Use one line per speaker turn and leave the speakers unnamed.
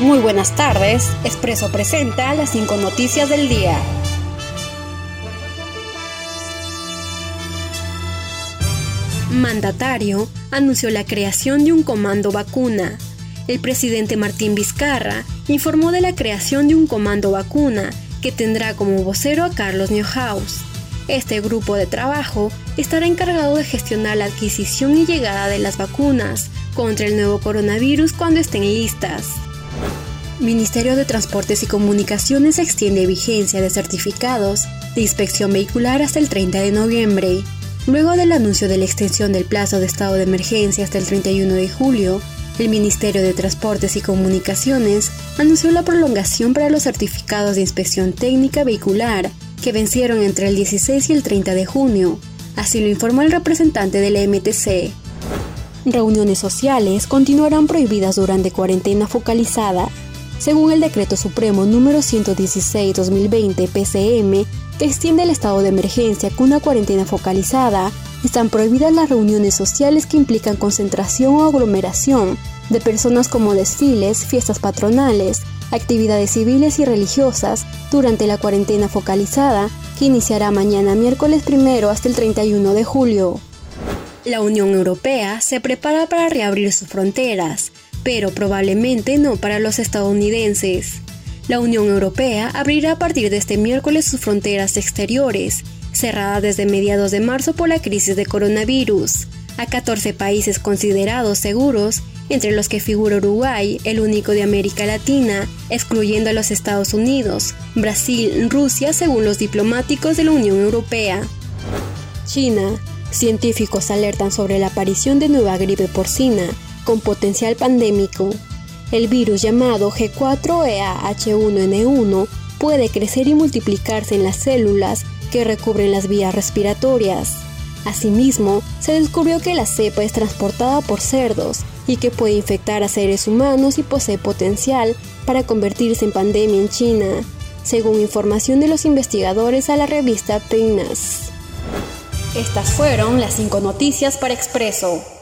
Muy buenas tardes, Expreso presenta las cinco noticias del día. Mandatario anunció la creación de un comando vacuna. El presidente Martín Vizcarra informó de la creación de un comando vacuna que tendrá como vocero a Carlos Neuhaus. Este grupo de trabajo estará encargado de gestionar la adquisición y llegada de las vacunas contra el nuevo coronavirus cuando estén listas. Ministerio de Transportes y Comunicaciones extiende vigencia de certificados de inspección vehicular hasta el 30 de noviembre. Luego del anuncio de la extensión del plazo de estado de emergencia hasta el 31 de julio, el Ministerio de Transportes y Comunicaciones anunció la prolongación para los certificados de inspección técnica vehicular que vencieron entre el 16 y el 30 de junio. Así lo informó el representante de la MTC. Reuniones sociales continuarán prohibidas durante cuarentena focalizada, según el Decreto Supremo número 116-2020 PCM, que extiende el estado de emergencia con una cuarentena focalizada. Están prohibidas las reuniones sociales que implican concentración o aglomeración de personas como desfiles, fiestas patronales, actividades civiles y religiosas durante la cuarentena focalizada que iniciará mañana miércoles primero hasta el 31 de julio. La Unión Europea se prepara para reabrir sus fronteras, pero probablemente no para los estadounidenses. La Unión Europea abrirá a partir de este miércoles sus fronteras exteriores, cerradas desde mediados de marzo por la crisis de coronavirus, a 14 países considerados seguros entre los que figura Uruguay, el único de América Latina, excluyendo a los Estados Unidos, Brasil, Rusia, según los diplomáticos de la Unión Europea. China. Científicos alertan sobre la aparición de nueva gripe porcina con potencial pandémico. El virus llamado G4EAH1N1 puede crecer y multiplicarse en las células que recubren las vías respiratorias. Asimismo, se descubrió que la cepa es transportada por cerdos y que puede infectar a seres humanos y posee potencial para convertirse en pandemia en China, según información de los investigadores a la revista PNAS. Estas fueron las cinco noticias para Expreso.